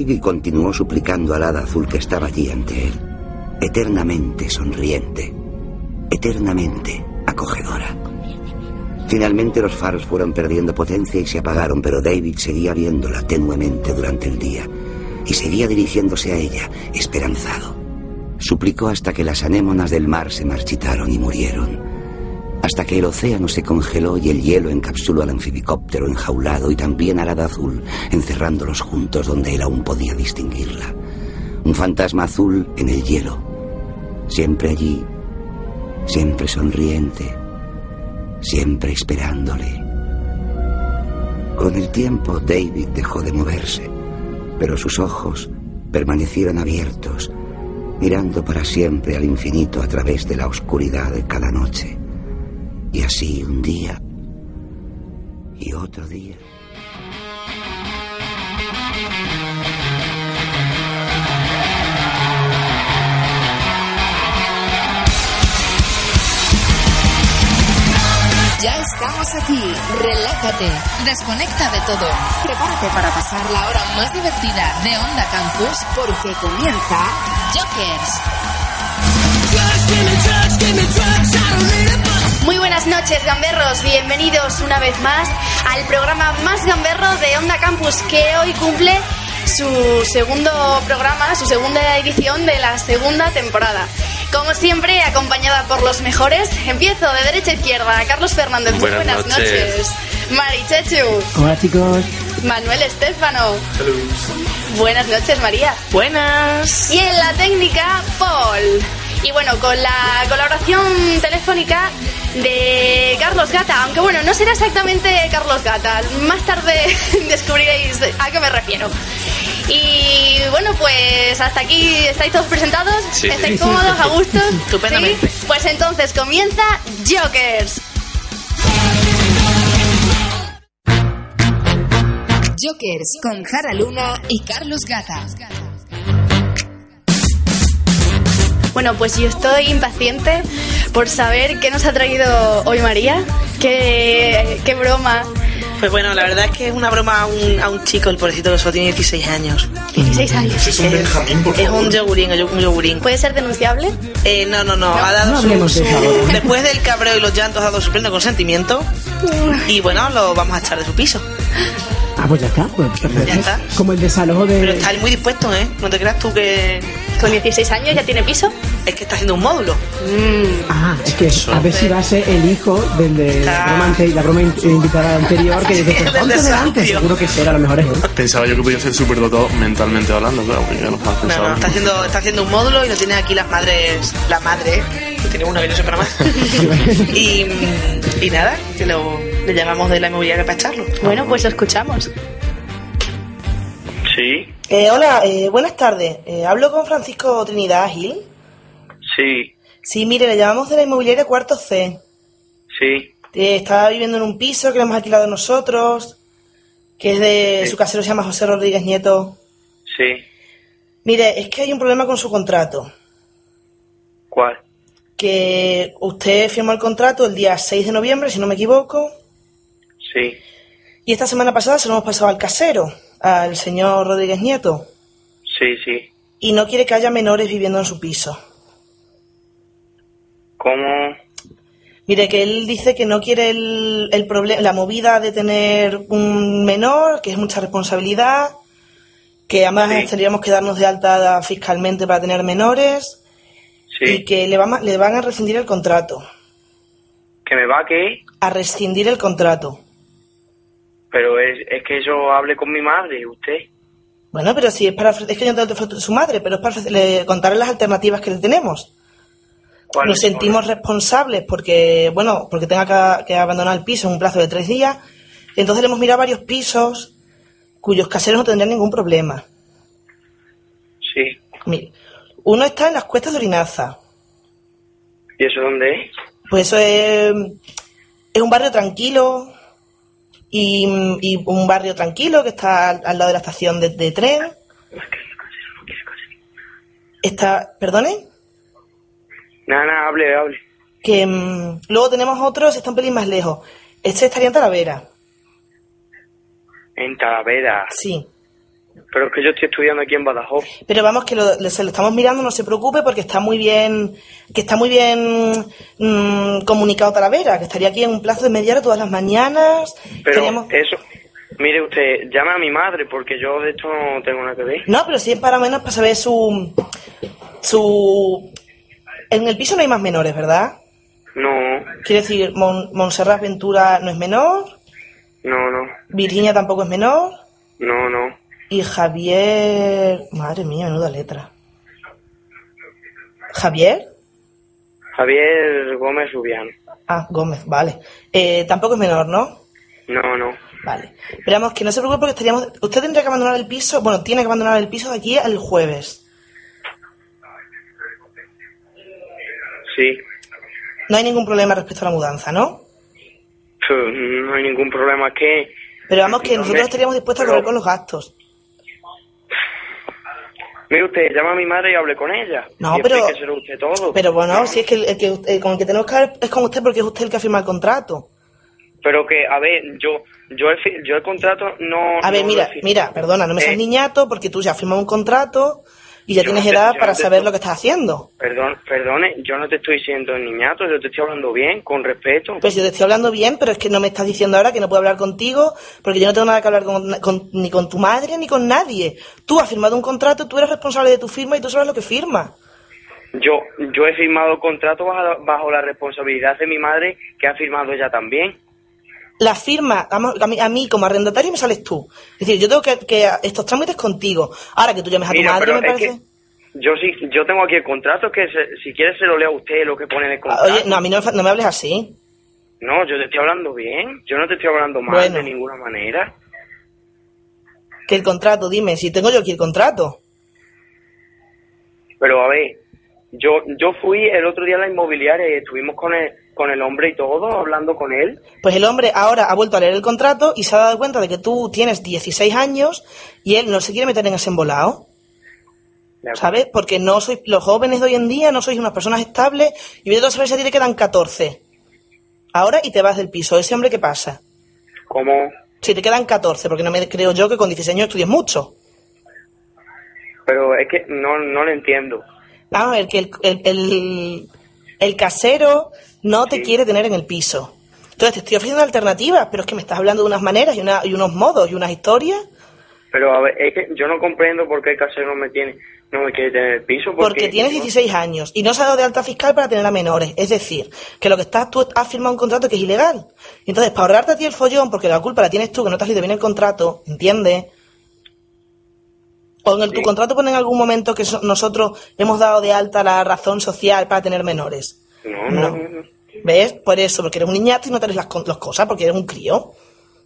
Y David continuó suplicando al hada azul que estaba allí ante él, eternamente sonriente, eternamente acogedora. Finalmente los faros fueron perdiendo potencia y se apagaron, pero David seguía viéndola tenuemente durante el día y seguía dirigiéndose a ella, esperanzado. Suplicó hasta que las anémonas del mar se marchitaron y murieron, hasta que el océano se congeló y el hielo encapsuló al anfibicóptero enjaulado y también al hada azul, encerrándolos juntos donde él aún podía distinguirla. Un fantasma azul en el hielo, siempre allí, siempre sonriente, siempre esperándole. Con el tiempo David dejó de moverse, pero sus ojos permanecieron abiertos, mirando para siempre al infinito a través de la oscuridad de cada noche. Y así un día y otro día. Ya estamos aquí. Relájate. Desconecta de todo. Prepárate para pasar la hora más divertida de Onda Campus porque comienza Jokers. Buenas noches, gamberros. Bienvenidos una vez más al programa más gamberro de Onda Campus, que hoy cumple su segundo programa, su segunda edición de la segunda temporada. Como siempre, acompañada por los mejores, empiezo de derecha a izquierda. Carlos Fernández, muy Buenas buenas noches. noches. Mari Chechu, Hola chicos. Manuel Estefano. Buenas noches, María. Buenas. Y en la técnica, Paul. Y bueno, con la colaboración telefónica de Carlos Gata, aunque bueno, no será exactamente Carlos Gata, más tarde descubriréis a qué me refiero. Y bueno, pues hasta aquí estáis todos presentados, Sí. estáis cómodos, a gusto. Estupendamente. ¿Sí? Pues entonces comienza Jokers. Jokers con Jara Luna y Carlos Gata. Bueno, pues yo estoy impaciente por saber qué nos ha traído hoy María, qué, qué broma Pues bueno, la verdad es que es una broma a un, a un chico, el pobrecito que solo tiene 16 años. 16 años. Es un Benjamín, por Es favor. un yogurín, es un yogurín. ¿Puede ser denunciable? Eh, no, no, no, ha dado no su, de ahora. Después del cabreo y los llantos ha dado su pleno consentimiento. Y bueno, lo vamos a echar de su piso. Ah, pues ya está. Pues. Ya está. Como el desalojo de. Pero está él muy dispuesto, ¿eh? No te creas tú que... ¿Con 16 años ya tiene piso? Es que está haciendo un módulo. Ah, es que a ver si va a ser el hijo del de la broma, ante- la broma in- invitada anterior que dice, El pues delante. Seguro que será, a lo mejor es él. Pensaba yo que podía ser superdotado mentalmente hablando, claro, porque yo no estaba No, no, está haciendo, está haciendo un módulo y lo tienen aquí las madres... La madre, que tiene una que no para más. y, y nada, que lo, le llamamos de la inmobiliaria para echarlo. Bueno, pues lo escuchamos. Sí, Eh, hola, eh, buenas tardes. Eh, hablo con Francisco Trinidad Gil. sí, Sí, mire, le llamamos de la inmobiliaria Cuarto C. sí, Eh, está viviendo en un piso que le hemos alquilado nosotros, que es de su casero, se llama José Rodríguez Nieto. sí. Mire, es que hay un problema con su contrato. ¿Cuál? Que usted firmó el contrato el día 6 de noviembre, si no me equivoco, Sí, y esta semana pasada se lo hemos pasado al casero, al señor Rodríguez Nieto, sí, sí. y no quiere que haya menores viviendo en su piso. ¿Cómo? Mire, que él dice que no quiere el, el problema, la movida de tener un menor, que es mucha responsabilidad, que además Sí. tendríamos que darnos de alta fiscalmente para tener menores y Sí. que le, van a- le van a rescindir el contrato. ¿Que me va qué? A rescindir el contrato. Pero es, es que yo hablé con mi madre, usted. Bueno, pero si es para es que yo no tengo su madre, pero es para ofrecerle- contarle las alternativas que le tenemos. ¿Cuál Nos sentimos responsables porque, bueno, porque tenga que, que abandonar el piso en un plazo de tres días. Entonces le hemos mirado varios pisos cuyos caseros no tendrían ningún problema. Sí. Mire, uno está en las cuestas de Orinaza. ¿Y eso dónde es? Pues eso es, es un barrio tranquilo y, y un barrio tranquilo que está al, al lado de la estación de, de tren. Está, perdone, Nada, nada, hable, hable. que mm, luego tenemos otros, está un pelín más lejos. Este estaría en Talavera, En Talavera. sí. Pero es que yo estoy estudiando aquí en Badajoz. Pero vamos, que lo, se lo estamos mirando, no se preocupe, porque está muy bien, que está muy bien mm, comunicado Talavera, que estaría aquí en un plazo de media hora todas las mañanas. Pero Teníamos- eso... Mire usted, llame a mi madre porque yo de esto no tengo nada que ver. No, pero sí es para menos para saber su, su... En el piso no hay más menores, ¿verdad? No, Quiere decir, Mon- Montserrat Ventura no es menor, no, no, Virginia tampoco es menor, no, no. Y Javier... Madre mía, menuda letra. ¿Javier? Javier Gómez Rubiano. Ah, Gómez, vale. Eh, tampoco es menor, ¿no? No, no. Vale. Esperamos que no se preocupe porque estaríamos... Usted tendría que abandonar el piso, bueno, tiene que abandonar el piso de aquí al jueves. Sí. No hay ningún problema respecto a la mudanza, ¿no? Pues, No hay ningún problema. Que... Pero vamos, que nosotros estaríamos dispuestos a correr con los gastos. Mire usted, llama a mi madre y hable con ella. No, y pero- usted todo. Pero bueno, No, si es que el, que el con el que tenemos que hablar es con usted porque es usted el que ha firmado el contrato. Pero que, a ver, yo yo el, yo el contrato no... A ver, no mira, mira, perdona, no me seas Eh, niñato porque tú ya has firmado un contrato y ya Yo tienes no te- edad para no saber lo que estás haciendo. Perdón, perdone, yo no te estoy diciendo niñato, yo te estoy hablando bien, con respeto. Pues yo te estoy hablando bien, pero es que no me estás diciendo ahora que no puedo hablar contigo porque yo no tengo nada que hablar con, con- ni con tu madre ni con nadie. Tú has firmado un contrato, tú eres responsable de tu firma y tú sabes lo que firmas. Yo yo he firmado el contrato bajo, bajo la responsabilidad de mi madre, que ha firmado ella también. La firma, a mí, a mí como arrendatario me sales tú. Es decir, yo tengo que, que estos trámites contigo. Ahora que tú llames a tu madre, me parece... yo sí, yo tengo aquí el contrato, que se- si quiere se lo lea a usted lo que pone en el Ah, contrato. Oye, no, a mí no, me fa- no me hables así. No, yo te estoy hablando bien, yo no te estoy hablando mal Bueno. de ninguna manera. Que el contrato, dime, si tengo yo aquí el contrato. Pero a ver, yo yo fui el otro día a la inmobiliaria y estuvimos con el, con el hombre y todo, hablando con él. Pues el hombre ahora ha vuelto a leer el contrato y se ha dado cuenta de que tú tienes 16 años y él no se quiere meter en ese embolado. De. ¿Sabes? Porque no sois, los jóvenes de hoy en día no sois unas personas estables y a saber si a ti te quedan 14. Ahora y te vas del piso. ¿Ese hombre qué pasa? ¿Cómo? Si te quedan 14, porque no me creo yo que con 16 años estudies mucho. Pero es que no, no lo entiendo. Vamos a ver, que el, el, el, el casero no te quiere tener en el piso. Entonces te estoy ofreciendo alternativas, pero es que me estás hablando de unas maneras y, una, y unos modos y unas historias. Pero a ver, es que yo no comprendo por qué el casero no me tiene, no me quiere tener el piso. Porque, Porque tienes 16 años y no se ha dado de alta fiscal para tener a menores. Es decir, que lo que estás, tú has firmado un contrato que es ilegal. Entonces, para ahorrarte a ti el follón, porque la culpa la tienes tú, que no te has leído bien el contrato, ¿entiendes? O en el, tu contrato pone en algún momento que so- nosotros hemos dado de alta la razón social para tener menores. No, no, no. ¿Ves? Por eso, porque eres un niñato y no tenés las, con- las cosas, porque eres un crío.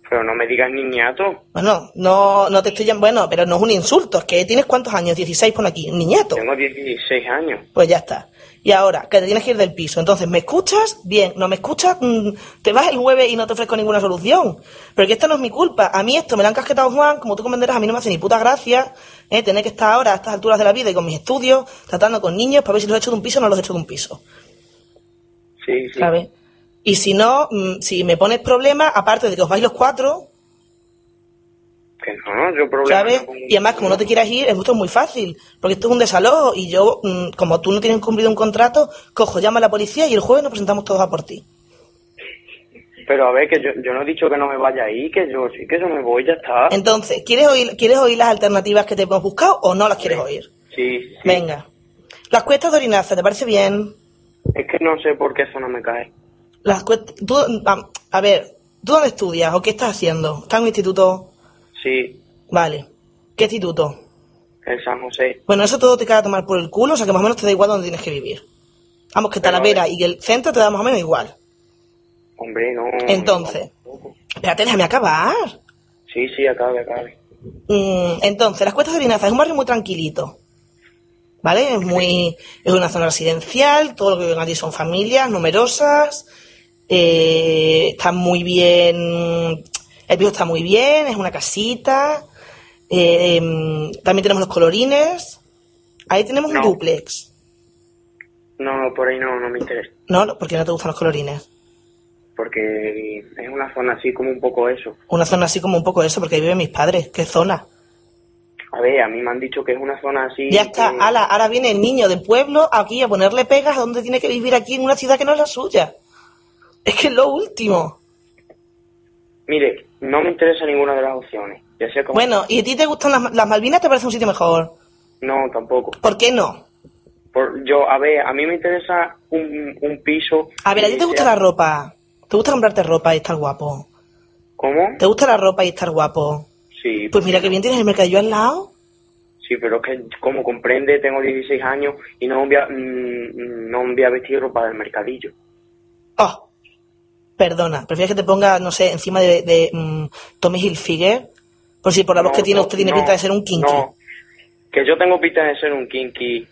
Pero no me digas niñato. Bueno, no, no te estoy llam- Bueno, pero no es un insulto, es que tienes cuántos años, 16 pon aquí, un niñato. Tengo 16 años. Pues ya está. Y ahora, que te tienes que ir del piso. Entonces, ¿me escuchas? Bien. ¿No me escuchas? Mm, te vas el jueves y no te ofrezco ninguna solución. Pero que esta no es mi culpa. A mí esto me lo han casquetado Juan, como tú comprenderás, a mí no me hace ni puta gracia ¿eh? tener que estar ahora a estas alturas de la vida y con mis estudios, tratando con niños para ver si los he hecho de un piso o no los he hecho de un piso. Sí, sí. ¿Sabes? Y si no, mm, si me pones problemas, aparte de que os vais los cuatro, Que no, no, yo problema. ¿sabes? no Y además, como no te quieras ir, esto es muy fácil, porque esto es un desalojo y yo, mm, como tú no tienes cumplido un contrato, cojo, llama a la policía y el jueves nos presentamos todos a por ti. Pero a ver, que yo, yo no he dicho que no me vaya ahí, que yo sí que yo me voy, ya está. Entonces, ¿quieres oír, ¿quieres oír las alternativas que te hemos buscado o no las quieres oír? Sí, sí. Venga. Las cuestas de Orinaza, ¿te parece bien? Es que no sé por qué eso no me cae. Las cuestas, tú, a, a ver, ¿tú dónde estudias o qué estás haciendo? ¿Estás en un instituto? Sí, Vale. ¿Qué instituto? en San José. Bueno, eso todo te queda a tomar por el culo, o sea que más o menos te da igual dónde tienes que vivir. Vamos, que Talavera ver. y el centro te da más o menos igual. Hombre, no. Entonces, espérate, déjame acabar. Sí, sí, acabe, acabe. Mm, entonces, las cuestas de Orinaza es un barrio muy tranquilito. ¿Vale? Es muy. Es una zona residencial, todo lo que viven allí son familias numerosas. eh, está muy bien. El piso está muy bien, es una casita. eh, em, también tenemos los colorines. Ahí tenemos un duplex. No, por ahí no, no me interesa. ¿No? ¿Por qué no te gustan los colorines? Porque es una zona así como un poco eso. Una zona así como un poco eso, porque ahí viven mis padres. ¿Qué zona? A ver, a mí me han dicho que es una zona así. Ya está, que- ala, ahora viene el niño del pueblo aquí a ponerle pegas a donde tiene que vivir aquí en una ciudad que no es la suya. Es que es lo último. Mire, no me interesa ninguna de las opciones. Ya sé cómo. Bueno, ¿y a ti te gustan las, las Malvinas? ¿Te parece un sitio mejor? No, tampoco. ¿Por qué no? Por, yo, a ver, a mí me interesa un, un piso. A ver, ¿a ti te gusta sea- la ropa? ¿Te gusta comprarte ropa y estar guapo? ¿Cómo? ¿Te gusta la ropa y estar guapo? Sí. Pues mira que bien tienes el mercadillo al lado. Sí, pero es que, como comprende, tengo 16 años y no voy a, mm, no voy a vestir ropa del mercadillo. Oh, perdona, ¿prefieres que te ponga, no sé, encima de, de mm, Tommy Hilfiger? Por si por la voz No, que tiene no, usted tiene no, pinta de ser un kinky. No, que yo tengo pinta de ser un kinky.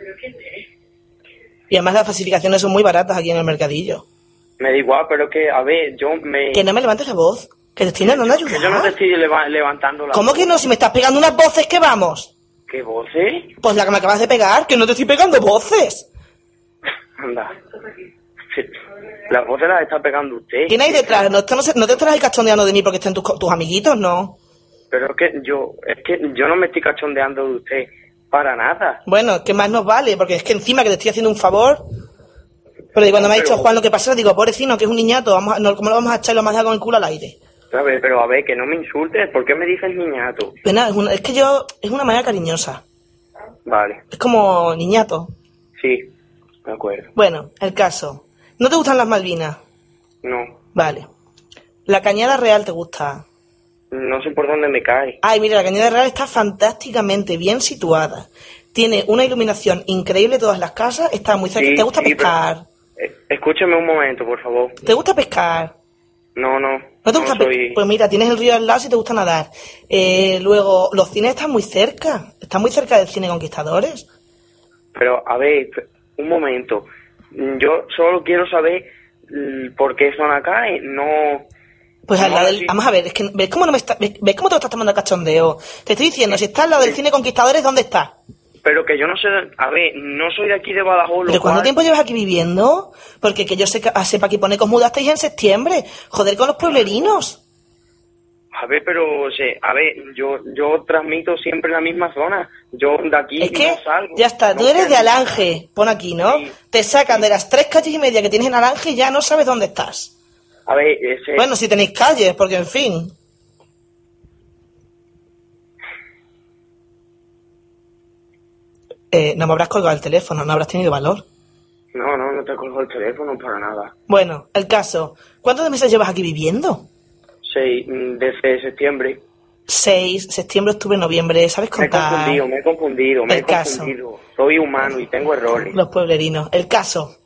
Y además las falsificaciones son muy baratas aquí en el mercadillo. Me da igual, pero que, a ver, yo me... Que no me levantes la voz, que te estoy intentando ayudar. Que yo no te estoy leva- levantando la ¿Cómo que no? Si me estás pegando unas voces, ¿qué vamos? ¿Qué voces? Pues la que me acabas de pegar, que no te estoy pegando voces. Anda. Las voces las está pegando usted. ¿Quién hay detrás? No, esto no, se- no te estarás cachondeando de mí porque estén tus, tus amiguitos, ¿no? Pero es que yo, es que yo no me estoy cachondeando de usted para nada. Bueno, ¿qué más nos vale? Porque es que encima que te estoy haciendo un favor. Pero cuando me ha dicho Juan lo que pasa, digo, pobrecino, que es un niñato, vamos a- no, ¿cómo lo vamos a echar y lo vamos a con el culo al aire? A ver, pero a ver, que no me insultes. ¿Por qué me dices niñato? Nada, es, una- es que yo, es una manera cariñosa. Vale, Es como niñato. sí, de acuerdo. Bueno, el caso. ¿No te gustan las Malvinas? No, Vale. La Cañada Real te gusta. no sé por dónde me cae. Ay, mira, la Cañada Real está fantásticamente bien situada. Tiene una iluminación increíble todas las casas, está muy cerca. Sí, ¿Te gusta sí, pero- pescar? Eh, escúcheme un momento, por favor. ¿Te gusta pescar? No, no. ¿No te gusta soy... Pues mira, tienes el río al lado si te gusta nadar. Eh, luego, los cines están muy cerca. Están muy cerca del cine Conquistadores. Pero, a ver, un momento. Yo solo quiero saber mm, por qué son acá y no... Pues al lado del... sí. Vamos a ver, es que ¿ves cómo, no me está... ¿ves, ves cómo te lo estás tomando a cachondeo? Te estoy diciendo, si estás al lado del cine Conquistadores, ¿dónde estás? Pero que yo no sé... A ver, no soy de aquí de Badajoz, ¿Pero cuánto cual- tiempo llevas aquí viviendo? Porque que yo sepa, sepa que pone que os mudasteis en septiembre. Joder con los pueblerinos. A ver, pero, o sea, a ver, yo yo transmito siempre en la misma zona. Yo de aquí Es que no salgo. ya está, tú No eres de. Alange, pon aquí, ¿no? Te sacan de las tres calles y media que tienes en Alange y ya no sabes dónde estás. A ver, ese... Bueno, si tenéis calles, porque en fin. Eh, no me habrás colgado el teléfono, no habrás tenido valor. No, no, no te colgo el teléfono para nada. Bueno, el caso. ¿Cuántos meses llevas aquí viviendo? Sí, mm, desde septiembre. Seis, septiembre, octubre, noviembre. ¿Sabes Me he contar? confundido, me he confundido, me El he caso. confundido. Soy humano y tengo errores. Los pueblerinos. El caso.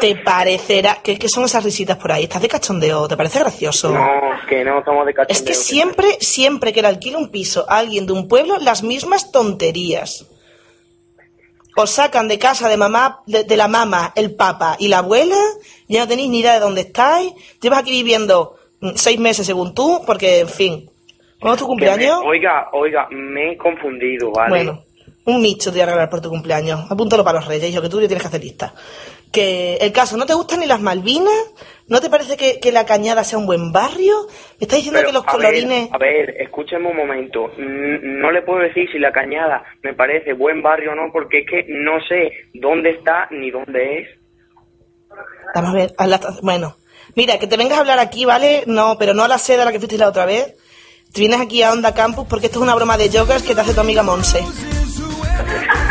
¿Te parecerá... ¿Qué, qué son esas risitas por ahí? ¿Estás de cachondeo? ¿Te parece gracioso? No, que no estamos de cachondeo. Es que siempre, siempre que le alquila un piso a alguien de un pueblo, las mismas tonterías. Os sacan de casa de mamá, de, de la mamá, el papa y la abuela, ya no tenéis ni idea de dónde estáis. Llevas aquí viviendo mm, seis meses según tú, porque, en fin. ¿Cuándo es tu cumpleaños? me- oiga, oiga, me he confundido, ¿vale? Bueno, un micho te voy a regalar por tu cumpleaños. Apúntalo para los reyes, hijo, que tú le tienes que hacer lista. Que el caso, ¿no te gustan ni las Malvinas? ¿No te parece que, que la Cañada sea un buen barrio? ¿Me estás diciendo Pero, que los a ver, colorines... a ver, escúcheme un momento. No le puedo decir si la cañada me parece buen barrio o no, porque es que no sé dónde está ni dónde es. Vamos a ver, a la- bueno. Mira, que te vengas a hablar aquí, ¿vale? No, pero no a la sede a la que fuiste la otra vez. Te vienes aquí a Onda Campus porque esto es una broma de jokers que te hace tu amiga Monse.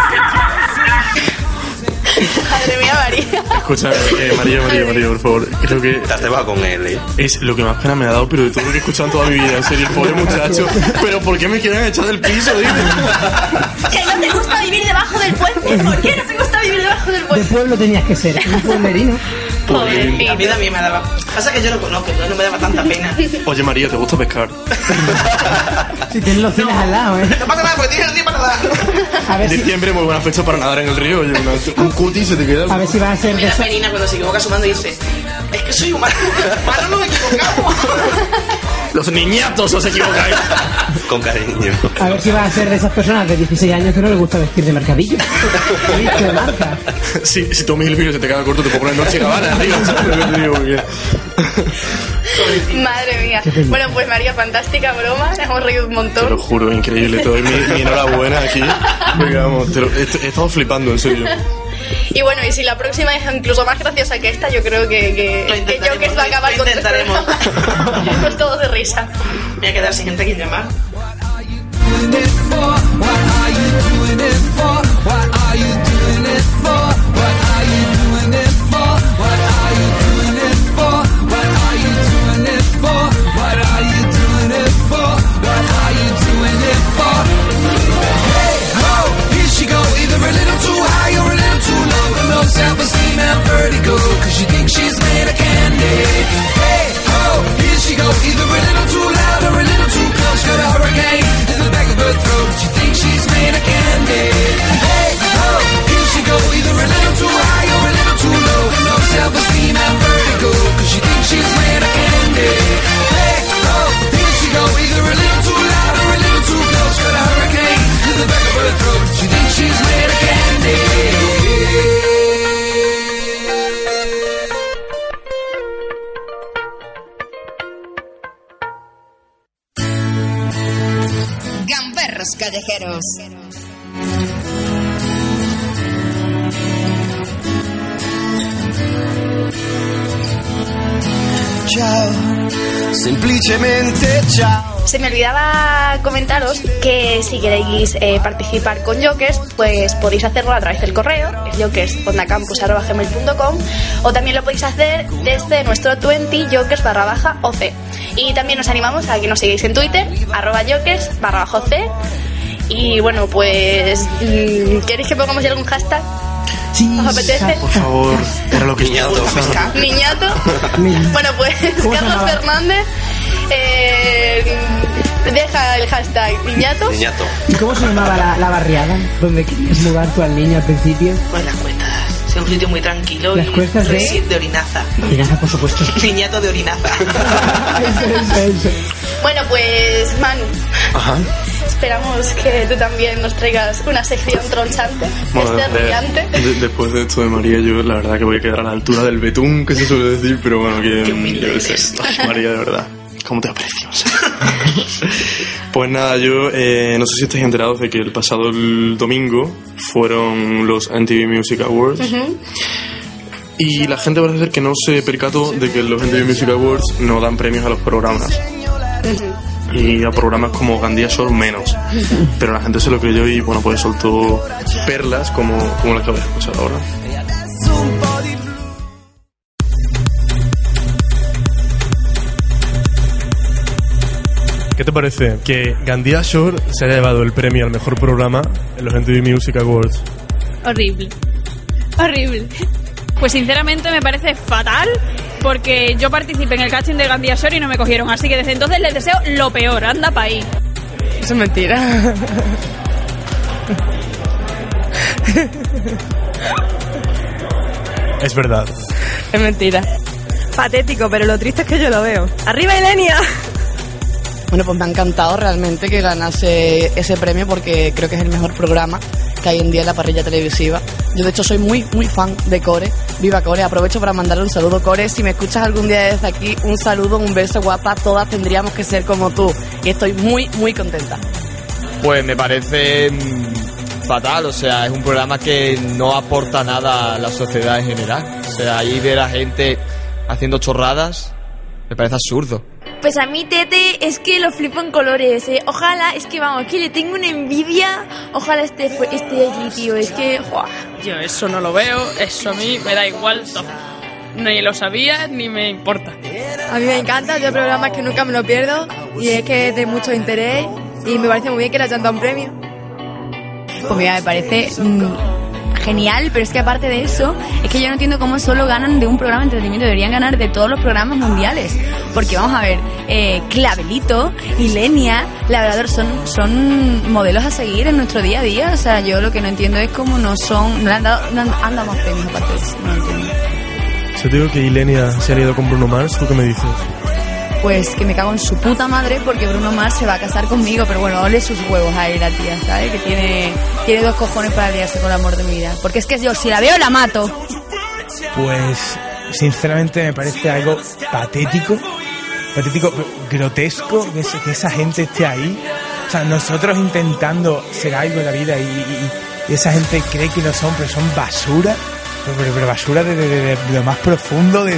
Madre mía, María. Escucha, eh, María, María, María, por favor. Creo que. Te has cebado con él, ¿eh? Es lo que más pena me ha dado, pero de todo lo que he escuchado en toda mi vida. En serio, el pobre muchacho. Pero ¿por qué me quieren echar del piso? Dime. Que no te gusta vivir debajo del puente. ¿Por qué no te gusta vivir debajo del De puente? pueblo tenías que ser, un pueblerino. A mí también me daba. Pasa que yo lo conozco, entonces no me daba tanta pena. Oye, María, ¿te gusta pescar? Si tienes los cines al lado, ¿eh? No pasa nada, porque tienes el día para nada. A ver si, Diciembre, muy buena fecha para nadar en el río. Oye, una- un cuti se te queda. a ver si vas a ser de Mira. Penina cuando se equivoca sumando dice: Es que soy humano. Humano no me equivocamos. Los niñatos os equivocáis. Con cariño. A ver si vas a ser de esas personas de 16 años que no les gusta vestir de mercadillo. De marca. Si, si Tommy Hilfiger se te queda corto, te puedo poner Noche Gabbana arriba. ¿sabes lo que te digo? Porque- Madre mía. Bueno, pues María, fantástica broma. Nos hemos reído un Te lo montón. juro, increíble. Te doy mi, mi enhorabuena aquí. Porque, vamos, te lo- he, he estado flipando, en serio. Y bueno, y si la próxima es incluso más graciosa que esta, yo creo que, que, Lo que intentaremos, Jokers va a acabar lo con intentaremos. Pues todos de risa. Voy a quedar sin gente a quien llamar. Here vertigo, cause she thinks she's made of candy. Hey, ho, here she go, either a little too loud or a little too close. Got a hurricane in the back of her throat. She thinks she's made of candy. Hey, ho, here she go, either a little too high or a little too low. No self-esteem and vertigo, cause she thinks she's made of candy. Hey, ho, here she go, either a little too loud or a little too close. Got a hurricane in the back of her throat. She callejeros. Ciao, semplicemente ciao. Se me olvidaba comentaros que si queréis eh, participar con Jokers, pues podéis hacerlo a través del correo, es jokersondacampus.gmail.com o también lo podéis hacer desde nuestro 20 jokers barra baja OC. Y también os animamos a que nos sigáis en Twitter, arroba jokers barra baja OC. Y bueno, pues, mm, ¿queréis que pongamos ya algún hashtag? ¿Os apetece? Por favor, era lo que Niñato. Niñato. Bueno, pues ¿Cómo se Carlos? Fernández eh, deja el hashtag niñato. Niñato. ¿Y cómo se llamaba la, la barriada donde querías mudar tú al niño al principio? Pues las cuestas. Es un sitio muy tranquilo Las y cuestas de- orinaza. Mira, por supuesto. Niñato de orinaza. Eso, eso. Bueno, pues Manu, Ajá. Esperamos que tú también nos traigas una sección tronchante, Bueno, este de- después de esto de María, yo la verdad que voy a quedar a la altura del betún, que se suele decir, pero bueno, que yo qué sé. eres. Ay, María, de verdad. cómo te aprecio. pues nada, yo eh, no sé si estáis enterados de que el pasado el domingo fueron los MTV Music Awards. Y la gente parece ser que no se percató de que los MTV Music Awards no dan premios a los programas. Y a programas como Gandía Shore menos. Pero la gente se lo creyó y bueno, pues soltó perlas como, como las que vais a escuchar ahora. ¿Qué te parece que Gandía Shore se haya llevado el premio al mejor programa en los MTV Music Awards? Horrible. Horrible. Pues sinceramente me parece fatal porque yo participé en el casting de Gandía Shore y no me cogieron. Así que desde entonces les deseo lo peor. Anda pa' ahí. Eso es mentira. Es verdad. Es mentira. Patético, pero lo triste es que yo lo veo. ¡Arriba, Ilenia! Bueno, pues me ha encantado realmente que ganase ese premio porque creo que es el mejor programa que hay en día en la parrilla televisiva. Yo de hecho soy muy, muy fan de Core. Viva Core. Aprovecho para mandarle un saludo, Core. Si me escuchas algún día desde aquí, un saludo, un beso guapa. Todas tendríamos que ser como tú. Y estoy muy, muy contenta. Pues me parece mm, fatal, o sea, es un programa que no aporta nada a la sociedad en general. O sea, ahí ver a gente haciendo chorradas me parece absurdo. Pues a mí Tete es que lo flipo en colores, ¿eh? Ojalá, es que vamos, que le tengo una envidia. Ojalá esté, esté allí, tío. Es que, ¡buah! Yo eso no lo veo, eso a mí me da igual todo. Ni lo sabía ni me importa. A mí me encanta, yo programas que nunca me lo pierdo y es que es de mucho interés y me parece muy bien que le hayan dado un premio. Pues mira, me parece mm, genial, pero es que aparte de eso, es que yo no entiendo cómo solo ganan de un programa de entretenimiento, deberían ganar de todos los programas mundiales. Porque vamos a ver, eh, Clavelito y Lenia, Labrador, son, son modelos a seguir en nuestro día a día. O sea, yo lo que no entiendo es cómo no son, no han dado, no han, dado más premios no entiendo. Te digo que Ilenia se ha ido con Bruno Mars, ¿tú qué me dices? Pues que me cago en su puta madre porque Bruno Mars se va a casar conmigo, pero bueno, ole sus huevos ahí la tía, ¿sabes? Que tiene, tiene dos cojones para liarse con el amor de mi vida. Porque es que yo, si la veo, la mato. Pues sinceramente me parece algo patético, patético, grotesco que, esa gente esté ahí. O sea, nosotros intentando ser algo en la vida y, esa gente cree que lo son, pero son basura, pero, basura de lo más profundo, de,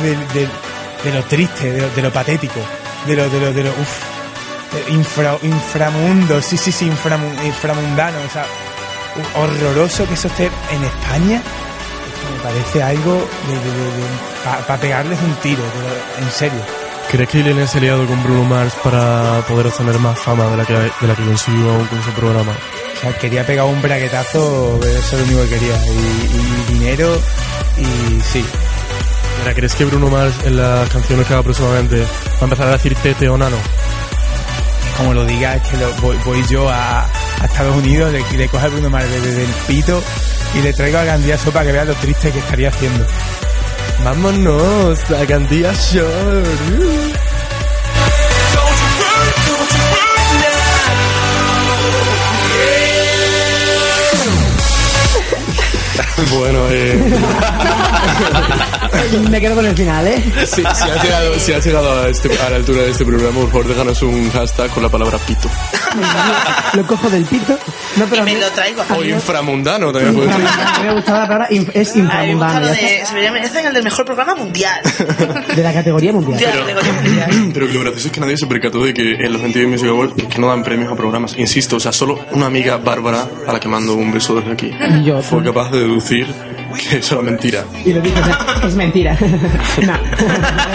de- de- de lo triste, de, lo- de lo patético, de lo, de lo, de lo, uf, de infra- inframundo, sí, sí, sí, inframu- inframundano, o sea, horroroso que eso esté en España me parece algo para pegarles un tiro, pero en serio. ¿Crees que Ilenia se ha liado con Bruno Mars para poder obtener más fama de la que, de la que consiguió con ese programa? O sea, quería pegar un braquetazo, pero eso es lo único que quería. Y, y dinero, y sí. Mira, ¿crees que Bruno Mars en las canciones que haga próximamente va a empezar a decir tete o nano? Como lo diga, es que lo- voy, voy yo a, a Estados Unidos, le, le cojo a Bruno Mars desde del pito y le traigo a Gandía Sopa que vea lo triste que estaría haciendo. Vámonos a Gandía Shore. Bueno, eh, Me quedo con el final, ¿eh? si, si has llegado, si has llegado a, este- a la altura de este programa, por favor, déjanos un hashtag con la palabra pito. Lo cojo del pito. No, pero me lo traigo. O inframundano también puede ser. me ha gustado la palabra, inf- es A mí me gusta inframundano. lo de. Se me merecen el del mejor programa mundial. De la categoría mundial. De la categoría mundial. Pero lo gracioso es que nadie se percató de que en los MTV Music Awards que no dan premios a programas. Insisto, o sea, solo una amiga Bárbara, a la que mando un beso desde aquí, Y yo. fue capaz de deducir que eso era mentira. Y lo sea, es mentira. no,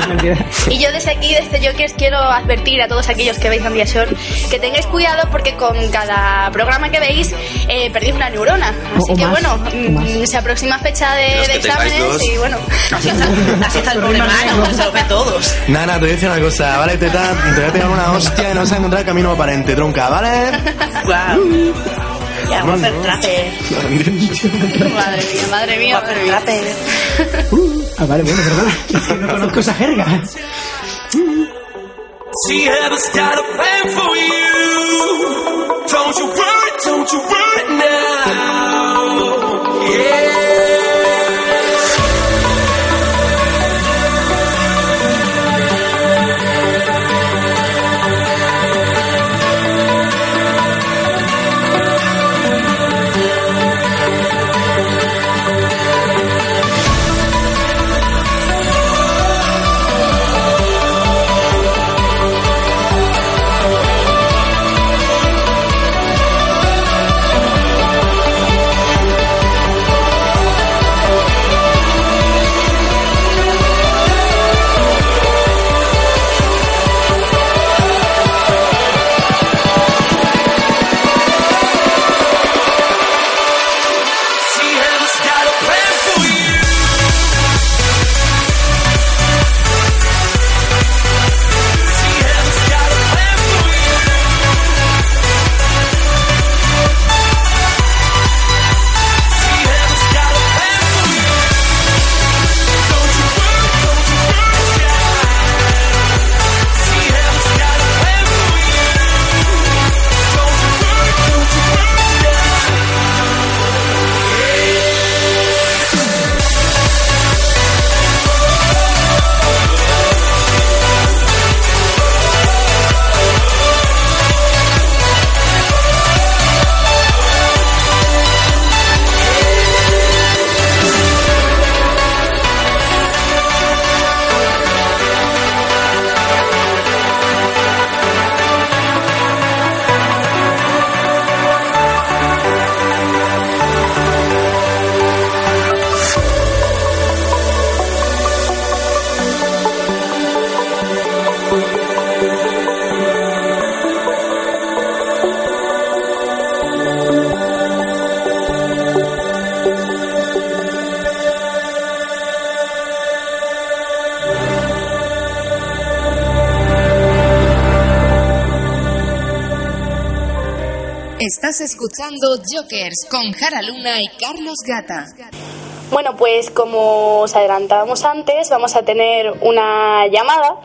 es mentira. Y yo desde aquí, desde Jokers, quiero advertir a todos aquellos que veis Gandía Shore que tengáis cuidado porque con cada programa que veis eh, perdéis una neurona. Así O- o que más, bueno, mm, se aproxima fecha de, de exámenes dos. y bueno. Así está, así está el se lo ve todos. Nana, te voy a decir una cosa, ¿vale? Te, te voy a pegar una hostia y no vas a encontrar camino aparente, tronca, ¿vale? Guau. Ya, vamos a hacer trape. madre mía, madre mía. Vamos a hacer trape. Ah, vale, bueno, perdona. Es que no conozco esa jerga. She has got a plan for you. Don't you worry, don't you worry Estás escuchando Jokers con Jara Luna y Carlos Gata. Bueno, pues como os adelantábamos antes, vamos a tener una llamada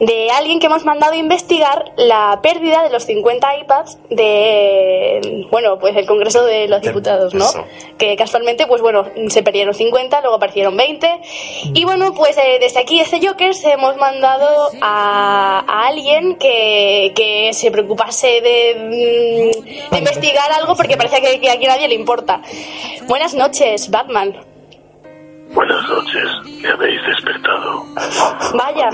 de alguien que hemos mandado a investigar la pérdida de los 50 iPads de, bueno, pues el Congreso de los Diputados, ¿no? Eso. Que casualmente, pues bueno, se perdieron 50, luego aparecieron 20. Y bueno, pues eh, desde aquí, desde Jokers, hemos mandado a, a alguien que, que se preocupase de, mm, de investigar algo porque parece que, que aquí a nadie le importa. Buenas noches, Batman. Buenas noches, me habéis despertado. Vaya,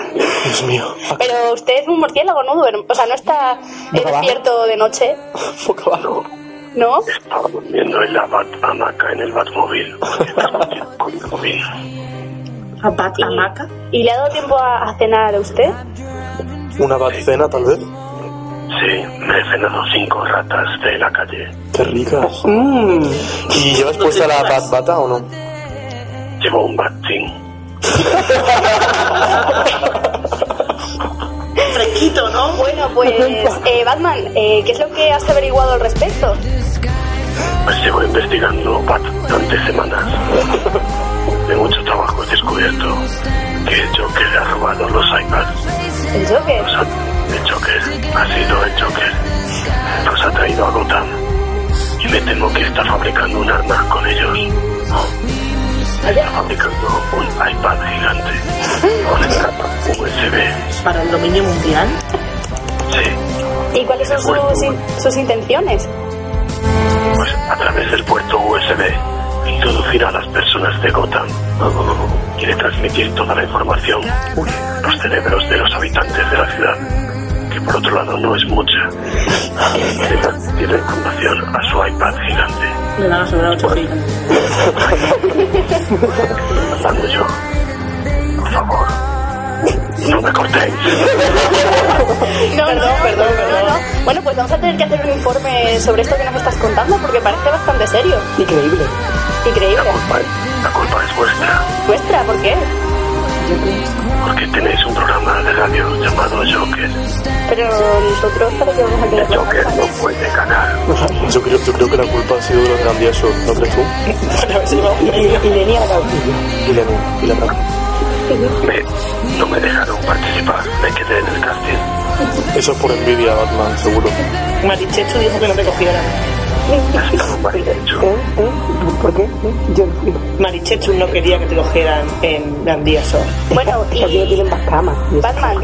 Dios mío. pero usted es un murciélago, ¿no? Duerme- O sea, no está eh, despierto de noche, ¿no? Estaba durmiendo en la bat hamaca en el Batmóvil. Estaba con el móvil. ¿A hamaca? ¿Y le ha dado tiempo a, a cenar a usted? Una bad cena, tal vez. Sí, me he cenado cinco ratas de la calle. Qué ricas. ¿Y llevas puesta la bad bata o no? Llevo un batín. Fresquito, ¿no? Bueno, pues, eh, Batman, eh, ¿qué es lo que has averiguado al respecto? Pues llevo investigando bastantes semanas. De mucho trabajo he descubierto que el Joker ha robado los iPads. ¿El Joker? Los ha- el Joker ha sido el Joker. Los ha traído a Gotham. Y me temo que está fabricando un arma con ellos. Está fabricando un iPad gigante con entrada USB. ¿Para el dominio mundial? Sí, ¿Y cuáles son sus, in- sus intenciones? pues a través del puerto USB introducir a las personas de Gotham. Quiere transmitir toda la información, los cerebros de los habitantes de la ciudad, que por otro lado no es mucha. Transmitir la información a su iPad gigante. Le van a sobrar 8 gigas. Empezando yo. Por favor, no me cortéis. No, perdón, perdón, perdón. Bueno, pues vamos a tener que hacer un informe sobre esto que nos estás contando porque parece bastante serio. Increíble. Increíble. La culpa es vuestra, ¿Vuestra? ¿Por qué? Porque tenéis un programa de radio llamado Joker. Pero nosotros para que vamos a tener El Joker no puede ganar. Yo creo, yo creo que la culpa ha sido de los grandiosos, ¿no crees tú? Y venía la. Y la, y la. Me, no me dejaron participar, me quedé en el casting. Eso es por envidia, Batman, seguro. Marichechu dijo que no te cogieran. ¿Por qué? Yo Marichechu no quería que te cogieran en Gandía-Sor. Bueno, y... Porque no tienen más camas. Batman,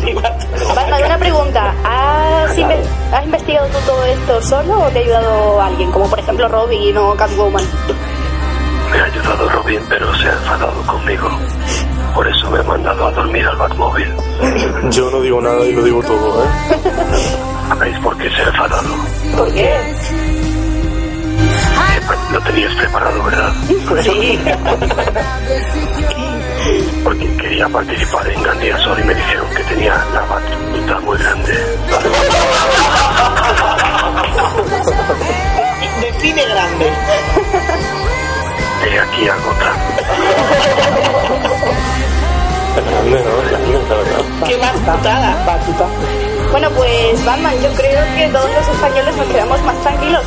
Batman, una pregunta. ¿Has, inve- has investigado tú todo esto solo o te ha ayudado alguien? Como por ejemplo Robin o Catwoman. Me ha ayudado Robin, pero se ha enfadado conmigo. Por eso me ha mandado a dormir al Batmóvil. Yo no digo nada y lo digo todo, ¿eh? ¿Sabéis por qué se ha enfadado? ¿Por qué? Lo tenías preparado, ¿verdad? Sí. Porque quería participar en Gandía Sol y me dijeron que tenía la batuta muy grande. Define grande. De aquí a Gotham. Es grande, ¿no? Grande, la verdad. ¡Qué batutada! Batuta. Bueno, pues Batman, yo creo que todos los españoles nos quedamos más tranquilos.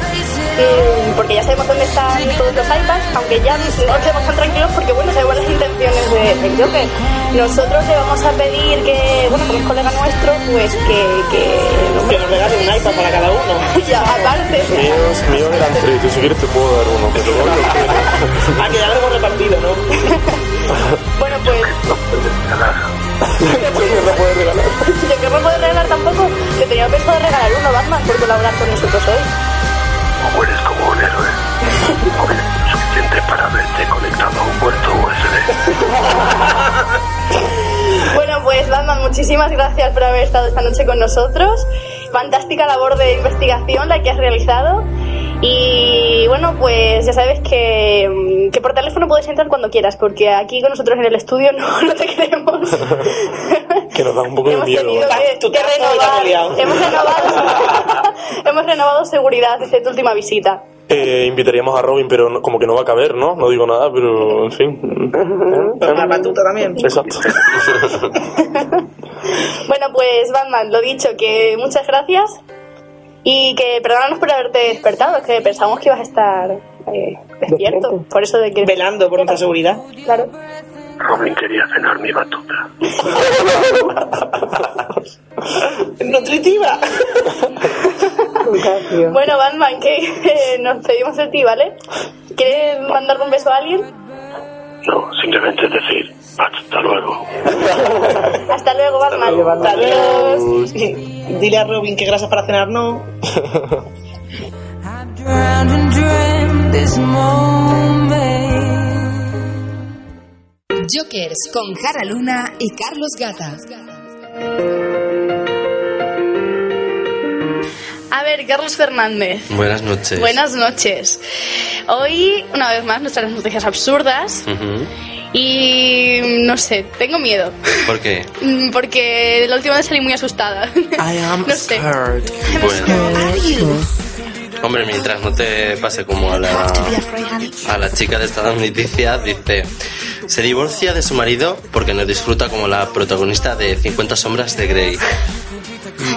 Mm, Porque ya sabemos dónde están todos los iPads, aunque ya no quedamos tan tranquilos porque, bueno, sabemos las intenciones de, del Joker. Nosotros le vamos a pedir que, bueno, como es colega nuestro, pues que... Que, Que nos regalen un iPad para cada uno. ya, aparte. Míos, míos eran tres. Yo si quieres te puedo dar uno, pero no quiero. Ah, que ya lo hemos repartido, ¿no? Bueno, pues... no. ¿De qué me puedes regalar tampoco? Te tenía pensado regalar uno, Batman, por colaborar con nosotros hoy. O eres como un héroe. Suficiente para haberte conectado a un puerto USB. Bueno, pues Batman, muchísimas gracias por haber estado esta noche con nosotros. Fantástica labor de investigación la que has realizado. Y bueno, pues ya sabes que, mm, que por teléfono puedes entrar cuando quieras, porque aquí con nosotros en el estudio no, no te queremos. Que nos da un poco de miedo. que, Tu que renovar. Hemos renovado, hemos renovado seguridad desde tu última visita. Eh, invitaríamos a Robin, pero no- como que no va a caber, ¿no? No digo nada, pero en fin. Pero la batuta también. Exacto. Bueno, pues Batman, lo dicho, que muchas gracias. Y que perdónanos por haberte despertado, es que pensábamos que ibas a estar eh, despierto. Por eso de que... Velando por nuestra seguridad. Claro. Robin quería cenar mi batuta. Nutritiva. Bueno, Batman, que eh, nos pedimos de ti, ¿vale? ¿Quieres mandarle un beso a alguien? No, simplemente decir hasta luego. Hasta luego, Batman. Adiós. Dile a Robin que grasas para cenar no. Jokers con Jara Luna y Carlos Gata. Ver, Carlos Fernández. Buenas noches. Buenas noches. Hoy, una vez más, nuestras noticias absurdas. Y no sé, tengo miedo. ¿Por qué? Mm, Porque la última vez salí muy asustada. I am no sé. Bueno, hombre, mientras no te pase como a la, a la chica de estas noticias, dice, se divorcia de su marido porque no disfruta como la protagonista de 50 sombras de Grey.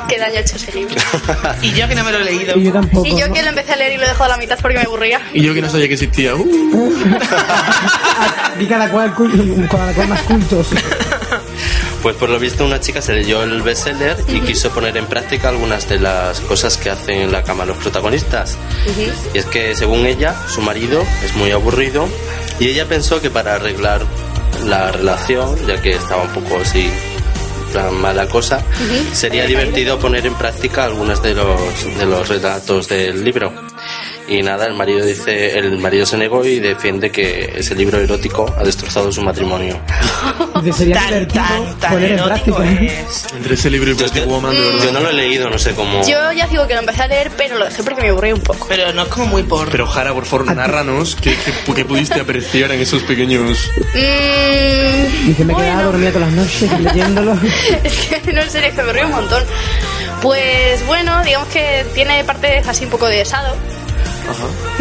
Qué daño ha hecho ese libro. y yo que no me lo he leído. Y yo tampoco. Y yo que lo empecé a leer y lo he dejado a la mitad porque me aburría. Y yo que no sabía que existía. Uh. Y cada cual, cada cual más cultos. Pues por lo visto una chica se leyó el bestseller y quiso poner en práctica algunas de las cosas que hacen en la cama los protagonistas. Y es que según ella, su marido es muy aburrido y ella pensó que para arreglar la relación, ya que estaba un poco así plan mala cosa, sería divertido poner en práctica algunas de los de los relatos del libro. Y nada, el marido dice, el marido se negó y defiende que ese libro erótico ha destrozado su matrimonio. Dice, sería divertido poner en práctica. Entre ese libro y Pretty Woman, de verdad. Yo no lo he leído, no sé cómo. Yo ya digo que lo empecé a leer, pero lo dejé porque me aburrí un poco. Pero no es como muy por... Pero Jara, por favor, narranos qué, qué, qué pudiste apreciar en esos pequeños... Mm, Dice, me quedaba dormida todas las noches leyéndolo. es que no en serio, es que me río un montón. Pues bueno, digamos que tiene partes así un poco de sado.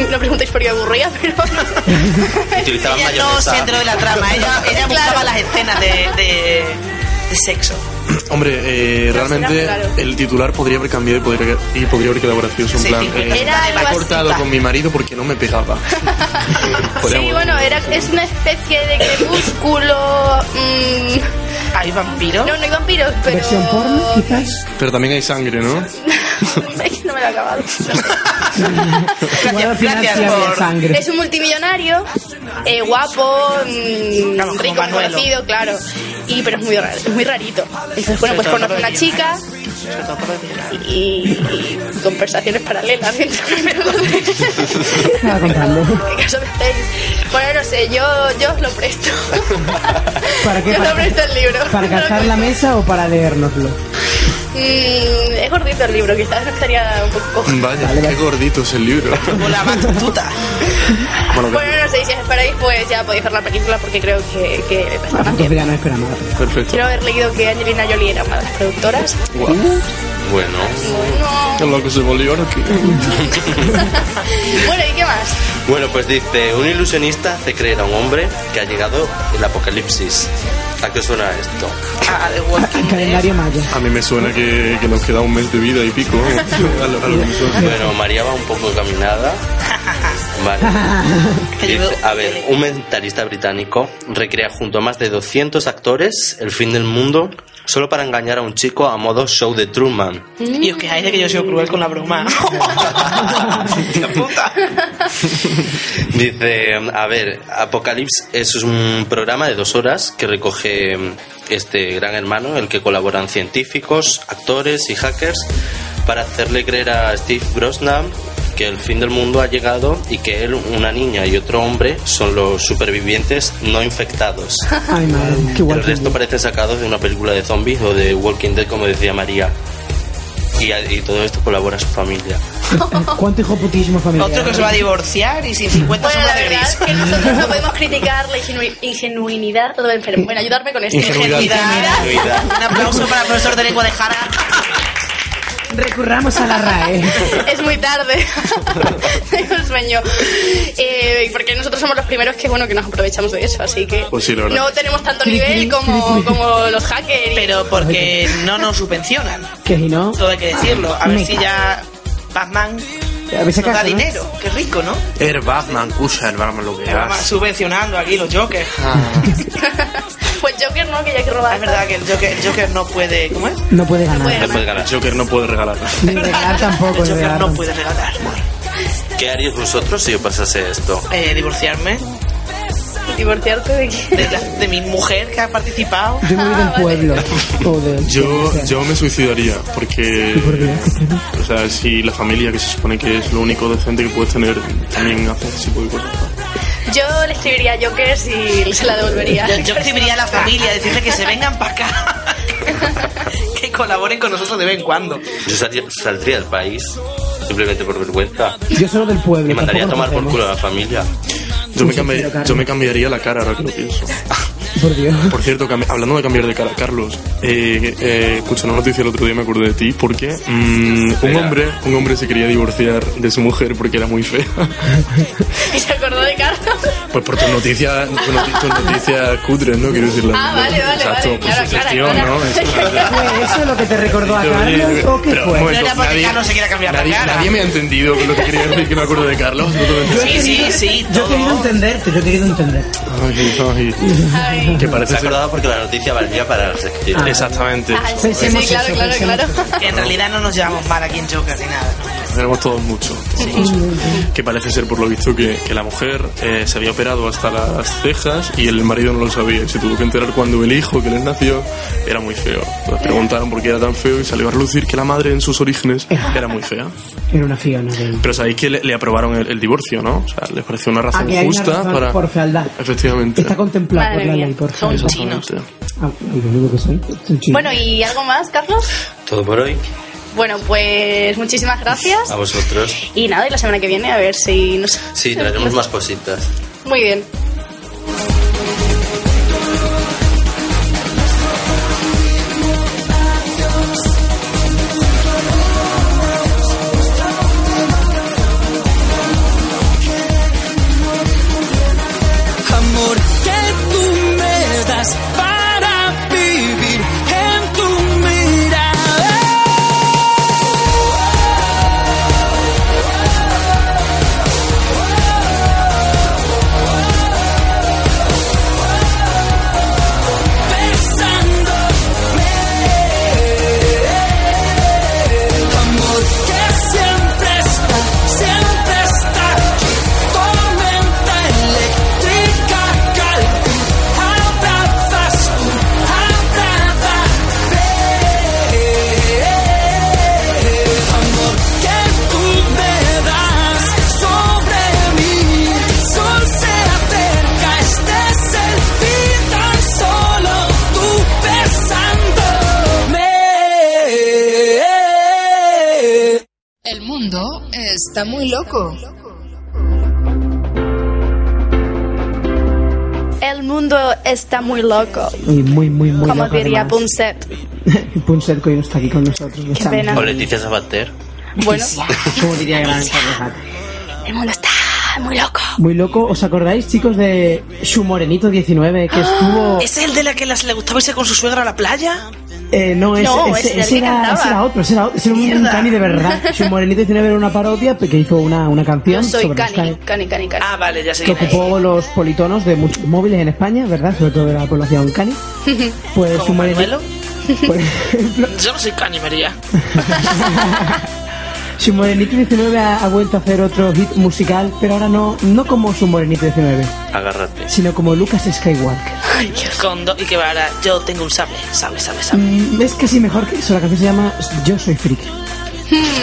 No preguntéis por qué aburría, pero Utilizaban Ella no centro de la trama, ella, ella buscaba Claro. las escenas de, de, de sexo. Hombre, eh, realmente claro. el titular podría haber cambiado y podría, y podría haber quedado gracioso. En Sí, plan, eh, he cortado con mi marido porque no me pegaba. Podríamos- sí, bueno, era, es una especie de crepúsculo. mm, ¿Hay vampiros? no, no hay vampiros, pero. Versión porno, quizás. Pero también hay sangre, ¿no? Es que no me lo he acabado. Gracias por- sangre. Es un multimillonario, eh, guapo, mm, rico, Manuelo. conocido, claro. Y, pero es muy, raro, es muy rarito. Entonces, bueno, pues conoce una chica y, y conversaciones paralelas. Bueno, no sé, yo, yo os lo presto. ¿Para qué? Yo ¿Para, lo presto el libro. ¿Para gastar la mesa o para leérnoslo? Mm, es gordito el libro, quizás estaría un poco. Vaya, qué gordito es el libro. Con la batuta. bueno, Bueno, no sé, si os esperáis, pues ya podéis ver la película porque creo que, que está más bien. ya no espera nada. perfecto. Quiero haber leído que Angelina Jolie era una de las productoras. Bueno, Es lo que se volvió aquí. Bueno, ¿y qué más? Bueno, pues dice, un ilusionista hace creer a un hombre que ha llegado el apocalipsis. ¿A qué suena esto? Ah, de. Calendario maya. A mí me suena que, que nos queda un mes de vida y pico. ¿no? Algo- algo me suena. Bueno, María va un poco caminada. Vale. Dice, a ver, un mentalista británico recrea junto a más de 200 actores el fin del mundo solo para engañar a un chico a modo show de Truman. Y os quejáis de que yo soy cruel con la broma. Puta. Dice, a ver, Apocalypse es un programa de dos horas que recoge este gran hermano, el que colaboran científicos, actores y hackers para hacerle creer a Steve Brosnan que el fin del mundo ha llegado y que él, una niña y otro hombre son los supervivientes no infectados. Ay, madre, qué. El resto parece sacado de una película de zombies o de Walking Dead, como decía María. Y, y todo esto colabora su familia. ¿Cuánto hijoputismo familiar? Otro que se va a divorciar y sin 50 Bueno, la sombras de verdad gris. es que nosotros no podemos criticar la ingenu- ingenuidad. Bueno, ayudarme con esto. Ingenuidad. Ingenuidad. Un aplauso para el profesor de lengua de Jara. Recurramos a la RAE. Es muy tarde. Tengo sueño. Eh, porque nosotros somos los primeros que, bueno, que nos aprovechamos de eso. Así que Pues sí, no tenemos tanto nivel como, como los hackers. Pero porque no nos subvencionan. Que si no, Todo hay que decirlo. A ver si ya Batman A veces da dinero. Qué rico, ¿no? El Batman, escucha, el Batman lo que Batman hace. subvencionando aquí los Jokers. Pues Joker no, que ya que robar. Es verdad que el Joker, el Joker no puede. ¿Cómo es? No puede ganar. No puede ganar. Joker no puede regalar. Ni regalar tampoco. El Joker regalar. no puede regalar. ¿Qué haríais vosotros si os pasase esto? Eh, divorciarme ¿Divorciarte de qué? de, la- de mi mujer que ha participado. Yo me voy del pueblo. O de, Yo, yo me suicidaría porque, o sea, si la familia que se supone que es lo único decente que puedes tener también hace ese tipo de cosas. Yo le escribiría a Joker si se la devolvería. Yo, escribiría a la familia, decirle que se vengan para acá. que colaboren con nosotros de vez en cuando. Yo saldría, saldría del país simplemente por vergüenza. Yo solo del pueblo. Y mandaría a tomar por culo a la familia. Yo me, yo me cambiaría la cara ahora que lo pienso. Por Dios. Por cierto, hablando de cambiar de cara, Carlos, eh, eh, escuché una noticia el otro día y me acordé de ti porque mm, un hombre un hombre se quería divorciar de su mujer porque era muy fea. Y se acordó de Carlos. Pues por tus noticias tu noti- tus noticias cutres, ¿no? Quiero decirlo. Ah, vale, vale, Exacto, vale. por Claro, su claro, gestión, claro. ¿no? Eso- ¿Fue eso lo que te recordó a Carlos o qué fue? momento, No era porque nadie- Carlos se quiera cambiar la nadie, cara. nadie me ha entendido lo que quería decir que me acuerdo de Carlos. Sí, sí, sí, Yo he querido entenderte, yo he querido entender. Ay, ay. Que parece Se acordado porque la noticia valía para la sección. Exactamente. Ah, sí, claro, eso, claro, claro. Que en realidad no nos llevamos mal aquí en Joker ni nada. Tenemos todos mucho. todos mucho. Que parece ser, por lo visto, que, que la mujer eh, se había operado hasta las cejas y el marido no lo sabía. Y se tuvo que enterar cuando el hijo que les nació era muy feo. Entonces preguntaron por qué era tan feo y salió a relucir que la madre en sus orígenes era muy fea. Era una Fiona. de- Pero sabéis que le, le aprobaron el, el divorcio, ¿no? O sea, les pareció una razón Aquí hay una justa razón para. por fealdad. Efectivamente. Está contemplado por la ley, por son chinos. Ah, lo único que soy. soy chino. Bueno, ¿y algo más, Carlos? Todo por hoy. Bueno, pues muchísimas gracias. A vosotros. Y nada, y la semana que viene a ver si nos... Sí, traeremos más cositas. Muy bien. Está muy loco. El mundo está muy loco. Muy, muy, muy, muy Como loco, diría además. Punset. Punset que hoy no está aquí con nosotros. Qué pena. O Leticia Sabater. Bueno, Como diría Gran Carlos el mundo está muy loco. Muy loco. ¿Os acordáis, chicos, de Su Morenito 19 que estuvo... ¿Es el de la que las- le gustaba irse con su suegra a la playa? Eh, no, ese, No, ese- ese era ese era, cantaba. ese era otro, ese era, otro, ese era un, un cani de verdad. Su Morenito 19 era una parodia que hizo una, una Yo canción soy sobre Cani, cani Cani, Cani, Cani. Ah, vale, ya sé que quién es. ocupó los politonos de muchos móviles en España, ¿verdad? Sobre todo de la población cani. Pues ¿Como Su Morenito... Por ejemplo, Yo no soy Cani, María. Su Morenito 19 ha, ha vuelto a hacer otro hit musical, pero ahora no, no como Su Morenito 19, Agárrate. sino como Lucas Skywalker. Con do- y que va ahora, yo tengo un sable, sable, sable, sable. Mm, es casi mejor que eso, la canción se llama Yo soy friki.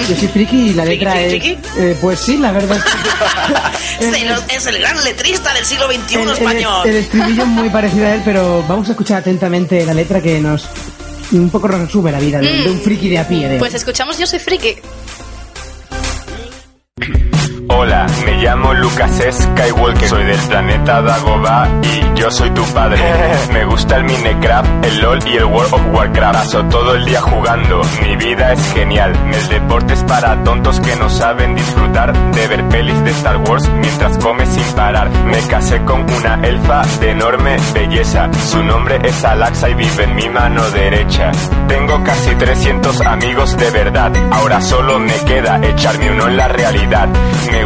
Yo soy friki y la ¿Friki, letra friki, es... eh, pues sí, la verdad es que... Es el, es el gran letrista del siglo XXI el, el- español. el estribillo es muy parecido a él, pero vamos a escuchar atentamente la letra que nos un poco resume la vida de, de un friki de a pie. de- Pues escuchamos Yo soy friki. Hola, me llamo Lucas Skywalker, soy del planeta Dagobah y yo soy tu padre. Me gusta el Minecraft, el LOL y el World of Warcraft. Paso todo el día jugando, mi vida es genial. El deporte es para tontos que no saben disfrutar de ver pelis de Star Wars mientras come sin parar. Me casé con una elfa de enorme belleza. Su nombre es Alaxa y vive en mi mano derecha. Tengo casi 300 amigos de verdad. Ahora solo me queda echarme uno en la realidad. Me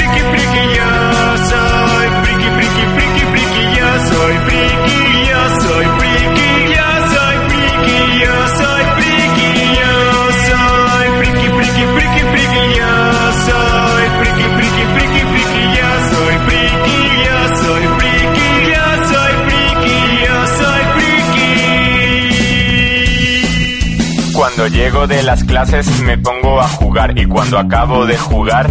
Friki, friki, yo soy friki, friki, friki, friki, yo soy friki, yo soy friki, yo soy friki, yo soy friki, yo soy friki, friki, friki, friki, yo soy friki, friki, friki, friki, yo soy friki, yo soy friki, yo soy friki, yo soy friki. Cuando llego de las clases me pongo a jugar y cuando acabo de jugar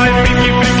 y feo. Yo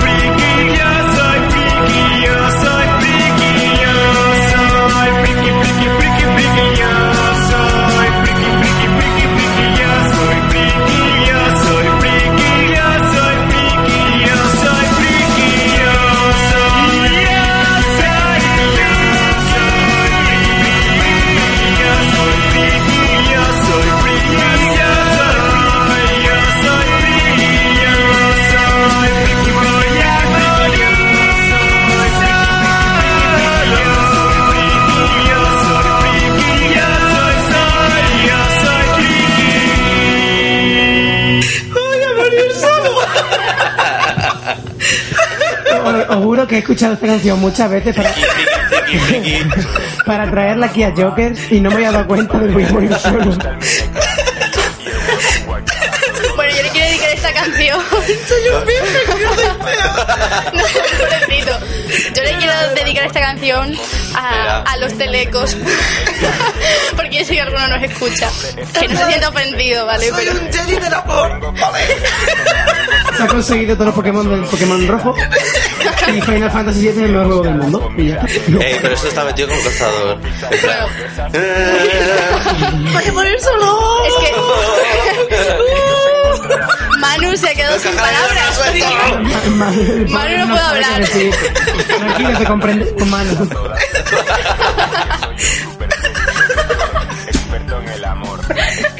que he escuchado esta canción muchas veces para, para traerla aquí a Jokers y no me había dado cuenta de voy a morir solo. Bueno, yo le quiero dedicar esta canción. Soy un No, pobrecito. Yo le quiero dedicar esta canción a, a los telecos. Porque yo sé que alguno nos escucha. Que no se sienta ofendido, ¿vale? Pero... Se ha conseguido todos los Pokémon del Pokémon rojo y Final Fantasy VII es el mejor juego del mundo. Y ya está. Ey, pero esto está metido con cazador. En plan, ¡Voy a morir solo! Es que... Manu se quedó sin palabras. Manu no puede hablar. Tranquilo, se comprende con mano.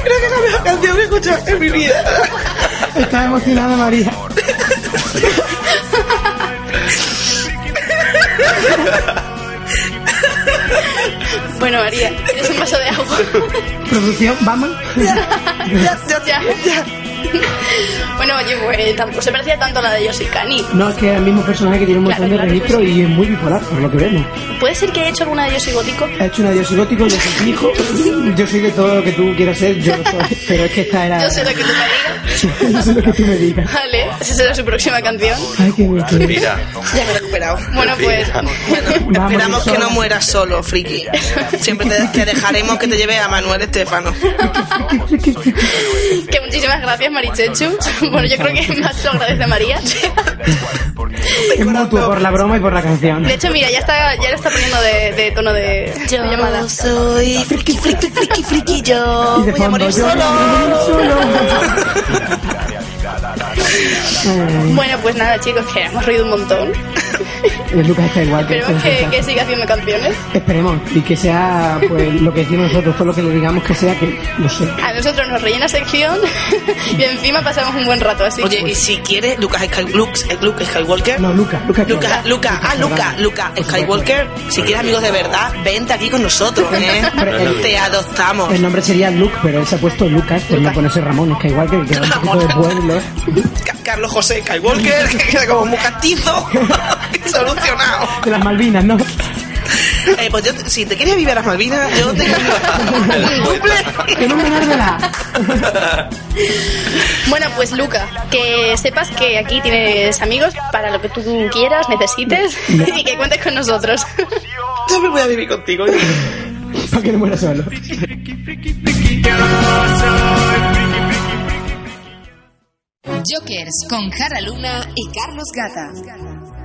Creo que es la mejor canción que he escuchado en mi vida. Está emocionada María. Bueno, María, ¿tienes un vaso de agua? Producción, vamos. Ya, ya, ya, ya. Bueno, oye, pues tampoco se parecía tanto a la de Yoshikani. No, es que es el mismo personaje que tiene un montón Claro, de claro registros y es muy bipolar, por lo que vemos. ¿Puede ser que haya hecho alguna de Yoshi gótico? Ha hecho una diosa gótico, yo soy hijo, yo soy de todo lo que tú quieras ser, yo soy, pero es que esta era... Yo sé lo que tú me digas. yo sé lo que tú me digas. Vale, esa será su próxima canción. Ay, qué bonito. Ya me he recuperado. Bueno, pues. Bueno, esperamos que no mueras solo, friki. Siempre te, te dejaremos que te lleve a Manuel Estefano. Que muchísimas gracias, Marichechu. Bueno, yo creo que más lo agradece María. Es mutuo por la broma y por la canción. De hecho, mira, ya está, ya lo está poniendo de, de tono de, de llamada. soy friki, friki, friki, friki, yo Y de voy a morir yo solo. Bueno, pues nada, chicos, que hemos reído un montón. Es Lucas Skywalker. Esperemos que, que siga haciendo canciones. Esperemos, y que sea pues lo que decimos nosotros, todo lo que le digamos que sea, que no sé. A nosotros nos rellena sección y encima pasamos un buen rato así. Oye, y si quieres, Lucas Sky, Luke, Luke Skywalker. No, Lucas, Lucas Lucas, Lucas, ah, Lucas, Lucas Skywalker. Si quieres amigos de verdad, vente aquí con nosotros, ¿eh? Te adoptamos. El nombre sería Luke, pero él se ha puesto Lucas por no ponerse Ramón Skywalker, que era un poquito de pueblo. Ca- Carlos José Skywalker, que queda como muy castizo. De las Malvinas, ¿no? Eh, pues yo, si te quieres vivir a las Malvinas, yo te duple. Que no me la. Bueno, pues Luca, que sepas que aquí tienes amigos para lo que tú quieras, necesites y que cuentes con nosotros. Yo me voy a vivir contigo. Para que no muera solo. Jokers con Jara Luna y Carlos Gata.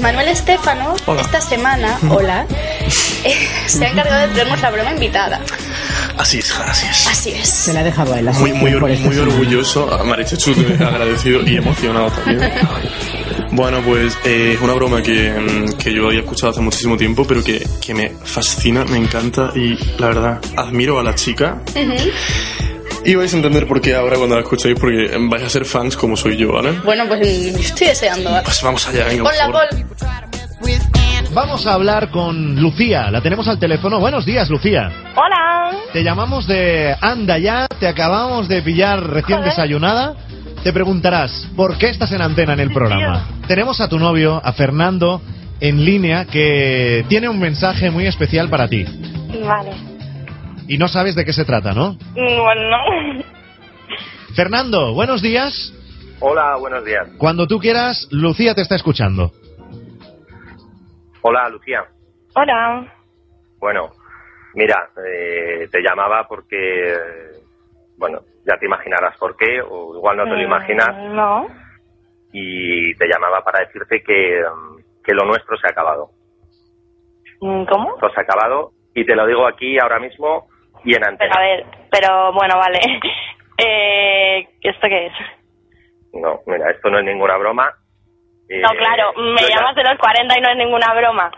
Pues Manuel Estefano, Hola. esta semana, hola, eh, se ha encargado de traernos la broma invitada. Así es, así es. Así es. Se la ha dejado a él. Muy, muy, or- esta muy orgulloso, a Marichechu agradecido y emocionado también. Bueno, pues eh, es una broma que, mm, que yo había escuchado hace muchísimo tiempo, pero que, que me fascina, me encanta y la verdad, admiro a la chica. Y vais a entender por qué ahora cuando la escuchéis, porque vais a ser fans como soy yo, ¿vale? Bueno, pues mm, estoy deseando. Pues vamos allá, venga, por. Paul. Vamos a hablar con Lucía. La tenemos al teléfono. Buenos días, Lucía. Hola. Te llamamos de Anda ya. Te acabamos de pillar recién Joder. desayunada. Te preguntarás, ¿por qué estás en antena en el programa? Tenemos a tu novio, a Fernando, en línea, que tiene un mensaje muy especial para ti. Vale. Y no sabes de qué se trata, ¿no? Bueno, no. Fernando, buenos días. Hola, buenos días. Cuando tú quieras, Lucía te está escuchando. Hola, Lucía. Hola. Bueno, mira, eh, te llamaba porque, eh, bueno, ya te imaginarás por qué, o igual no te lo Mm, imaginas, No. y te llamaba para decirte que, mm, que lo nuestro se ha acabado. ¿Cómo? Esto se ha acabado, y te lo digo aquí ahora mismo y en Pero a ver, pero bueno, vale. Eh, ¿Esto qué es? No, mira, esto no es ninguna broma. Eh, No, claro, me yo ya- llamas de los 40 y no es ninguna broma.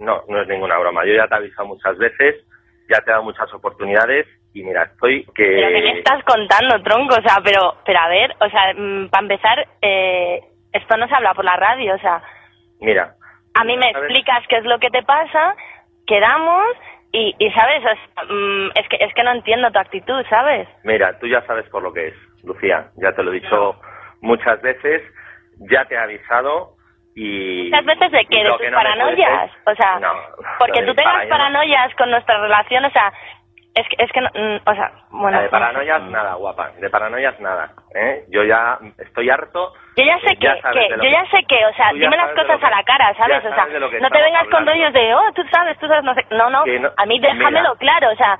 No, no es ninguna broma. Yo ya te he avisado muchas veces, ya te he dado muchas oportunidades, y mira, estoy que... ¿Pero qué me estás contando, tronco? O sea, pero, pero a ver, o sea, para empezar, eh, esto no se habla por la radio, o sea, Mira, a mí me ¿Sabes? explicas qué es lo que te pasa, quedamos y, y sabes, sea, mm, es que es que no entiendo tu actitud, ¿sabes? Mira, tú ya sabes por lo que es, Lucía. Ya te lo he dicho muchas veces, ya te he avisado y... Muchas veces de que de tus que no me paranoias, o sea, No, porque tú tengas paranoia- paranoias con nuestra relación, o sea, es que es que no, mm, o sea, bueno, de paranoias nada, guapa. De paranoias nada. ¿eh? Yo ya estoy harto. yo ya sé que, sabes que yo ya sé que, o sea, ya dime las cosas a la cara, ya ¿sabes? O sea, no te vengas con hablando. rollos de, oh, tú sabes, tú sabes, no sé, no, no, no- a mí déjamelo mira. claro, o sea,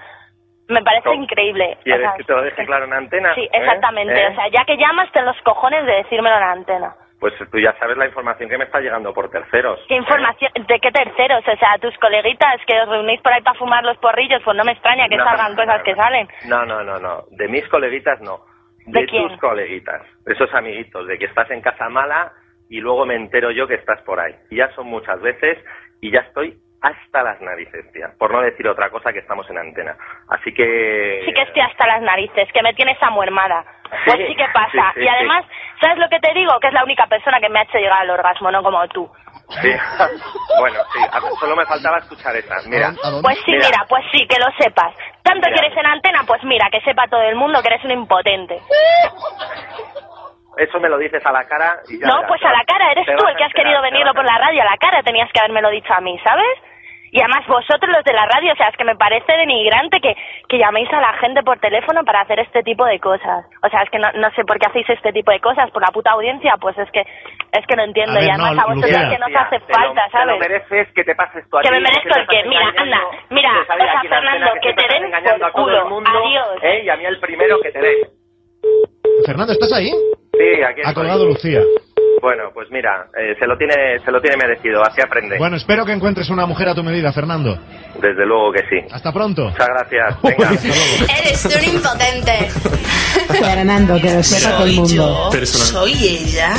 Me parece increíble. O ¿Quieres sea, que te lo deje claro en antena? Sí, ¿Eh? exactamente. ¿Eh? O sea, ya que llamas, ten los cojones de decírmelo en antena. Pues tú ya sabes la información que me está llegando por terceros. ¿Qué información? ¿De qué terceros? O sea, tus coleguitas que os reunís por ahí para fumar los porrillos, pues no me extraña que No, salgan no, cosas no, que salen. No, no, no, no. De mis coleguitas no. De, ¿De tus coleguitas. De esos amiguitos. De que estás en casa mala y luego me entero yo que estás por ahí. Y ya son muchas veces y ya estoy hasta las narices, tía. Por no decir otra cosa que estamos en antena. Así que... Sí que estoy hasta las narices, que me tienes amuermada. Pues sí que pasa. sí, sí, y además, ¿sabes lo que te digo? Que es la única persona que me ha hecho llegar al orgasmo, no como tú. Sí. bueno, sí. Solo me faltaba escuchar esa. Mira. Pues sí, mira, pues sí, que lo sepas. Tanto Mira. quieres en antena, pues mira, que sepa todo el mundo que eres un impotente. Eso me lo dices a la cara y ya No, verás, pues a la cara, eres tú el que has querido venirlo por la radio, a la cara tenías que habérmelo dicho a mí, ¿sabes? Y además vosotros los de la radio, o sea, es que me parece denigrante que, que llaméis a la gente por teléfono para hacer este tipo de cosas. O sea, es que no, no sé por qué hacéis este tipo de cosas, por la puta audiencia, pues es que es que no entiendo. Ver, y además no, a vosotros Lucía. es que nos Tía, hace te lo- falta, Te lo ¿sabes? mereces que te pases tú a Que me merezco el estás Mira, anda, mira, que o sea, Fernando, que siempre te den engañando por a todo el culo. mundo, Adiós. ¿eh? Y a mí el primero que te dé. Fernando, ¿estás ahí? Sí, aquí Ha estoy. colgado Lucía. Bueno, pues mira, eh, se lo tiene se lo tiene merecido, así aprende. Bueno, espero que encuentres una mujer a tu medida, Fernando. Desde luego que sí. Hasta pronto. Muchas gracias. Venga. Eres un impotente. Fernando, que lo sepa todo el mundo. Soy ella.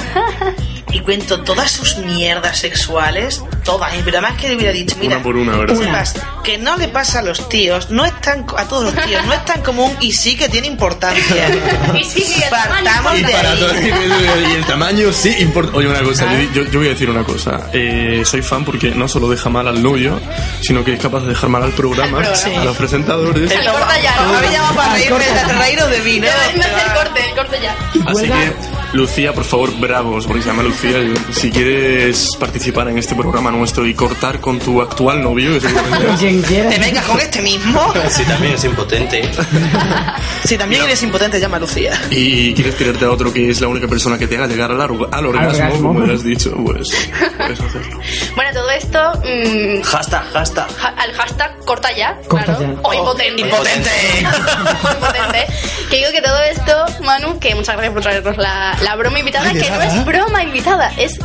Y cuento todas sus mierdas sexuales. Todas. Y Pero además que le hubiera dicho, mira. Una por una, ¿verdad? que no le pasa a los tíos, no es tan, a todos los tíos, no es tan común y sí que tiene importancia. Y sí, y el Partamos Y, de para ahí. todo- y el tamaño sí importa. Oye, una cosa, yo, yo voy a decir una cosa. Eh, soy fan porque no solo deja mal al novio, sino que es capaz de dejar mal al programa, programa. a los presentadores. El corta ya, No ¿no? me había llamado para reírme, reíros de mí, ¿no? No hace el corte, el corte ya. Así que, Lucía, por favor, bravos, porque se llama Lucía. Si quieres participar en este programa nuestro y cortar con tu actual novio, que seguramente- Te vengas con este mismo. Sí, también es impotente. Si también eres impotente, llama a Lucía. y quieres tirarte a otro que es la única persona que te haga llegar al, orga- al orgasmo, orgasmo. como le has dicho, pues puedes hacerlo. Bueno, todo esto mm, Hashtag, hashtag. ja- al hashtag corta ya, Corta claro. ya. O impotente. Impotente. impotente. Que digo que todo esto, Manu, que muchas gracias por traernos la, la broma invitada, que no es broma invitada, es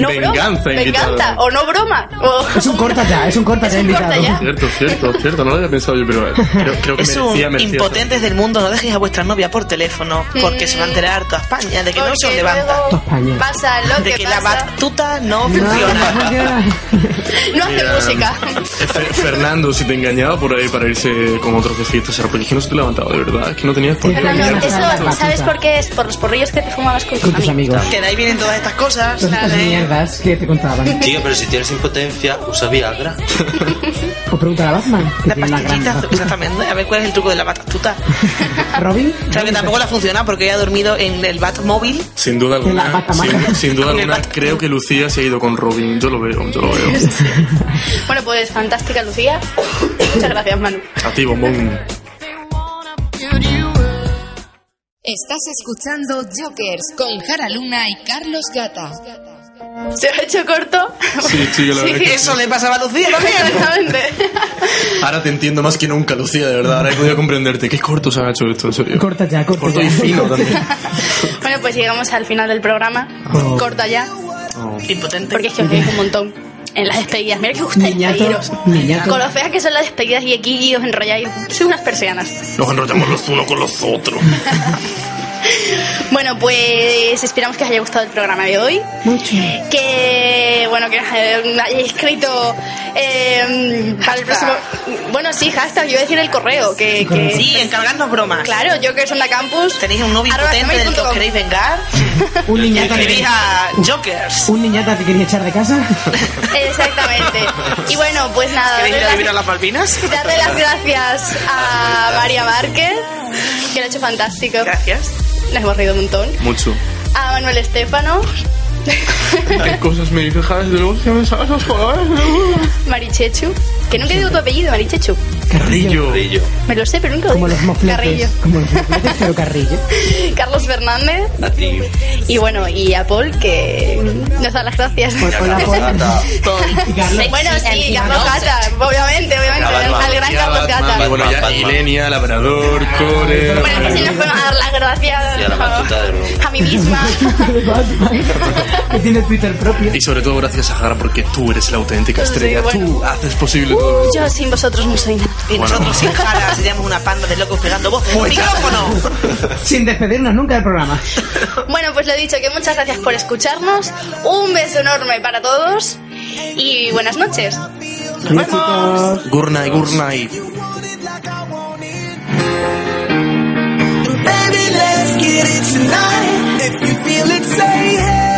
no Venganza broma. invitada. Venganza, o no broma. O... Es un corta ya, es un corta ya invitado. Cierto, cierto, cierto. No lo había pensado yo, pero creo, creo que Es merecía, un merecía. impotentes del mundo, no dejéis a vuestra novia por teléfono, porque se va a enterar toda España de que no se os Porque levanta. pasa lo De que, que la pasa. batuta no funciona. No hace Mira, música. Fer- Fernando, si te engañaba por ahí para irse con otros de fiesta, será porque es que no se te levantaba, de verdad. Es que no tenías por qué. Eso, ¿sabes por qué es? Por los porrillos que te fumabas con tus Con tus amigos. amigos. Que de ahí vienen todas estas cosas. Mierdas que te contaban. Tío, pero si tienes impotencia, usa Viagra. O pregunta a Batman, La pastillita, exactamente. A ver cuál es el truco de la batuta. Robin. O sea, que tampoco la funciona porque ella ha dormido en el Batmóvil. Sin duda alguna, sin, sin duda alguna, creo que Lucía se ha ido con Robin. Yo lo veo, yo lo veo. Bueno, pues fantástica, Lucía. Muchas gracias, Manu. A ti, bombón. Estás escuchando Jokers con Jara Luna y Carlos Gata. ¿Se ha hecho corto? Sí, sí, la verdad que sí. Eso le pasaba a Lucía también. Exactamente. Ahora te entiendo más que nunca, Lucía, de verdad. Ahora he podido comprenderte. Qué corto se ha hecho esto, en serio. Corta ya, corta Corto ya. y fino también. Bueno, pues llegamos al final del programa. Oh. Corta ya. Impotente. Porque es que os veis un montón en las despedidas. Mira que gusta Niñato, despediros. niñato. Con lo feas que son las despedidas y aquí os enrolláis. Sois unas persianas. Nos enrollamos los unos con los otros. Bueno, pues esperamos que os haya gustado el programa de hoy. Mucho. Que, bueno, que eh, hayáis escrito eh, para el próximo. Bueno, sí, hashtag, yo iba a decir el correo. Que, que Sí, encargarnos bromas. Claro, Jokers on the Campus. Tenéis un novio impotente del que os queréis vengar. Un niñata que Escribís a Jokers. Un niñata que quería echar de casa. Exactamente. Y bueno, pues nada, ¿Queréis ir a vivir a las, las Malvinas? darle las gracias a María Márquez, que lo ha hecho fantástico. Gracias. Nos hemos reído un montón. Mucho. A Manuel Estefano, ¿Qué cosas me dices, Jara? Desde luego que me sabes los colores. Marichechu, que nunca digo tu apellido, Marichechu. Carrillo. Me lo sé, pero nunca lo Como digo. los mofletes. Carrillo. Como los mofletes, pero carrillo. Carlos Fernández. A ti. Y bueno, y a Paul, que nos da las gracias. Hola, Paul. Bueno, sí, Carlos Gata, obviamente, obviamente, al gran Carlos. Gata. Y bueno, ya Ilenia, Labrador, Core. Bueno, pues si nos podemos dar las gracias a de a mí misma. que tiene Twitter propio. Y sobre todo gracias a Jara porque tú eres la auténtica estrella. bueno. Tú haces posible todo esto. Yo sin vosotros no soy nada. Y Bueno. nosotros sin Jara seríamos una panda de locos pegando voces. Pues. ¡Micrófono! Sin despedirnos nunca del programa. Bueno, pues lo he dicho, que muchas gracias por escucharnos. Un beso enorme para todos. Y buenas noches. Nos vemos. Good night, good night. Baby, let's get it tonight. If you feel it, say hell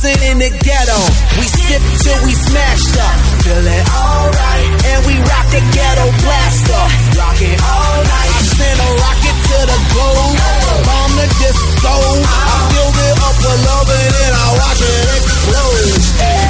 bouncing in the ghetto. We sip till we smashed up, feeling alright, and we rock the ghetto blaster, rocking all night. I send a rocket to the globe, bomb the disco. I filled it up with love and then I watch it explode.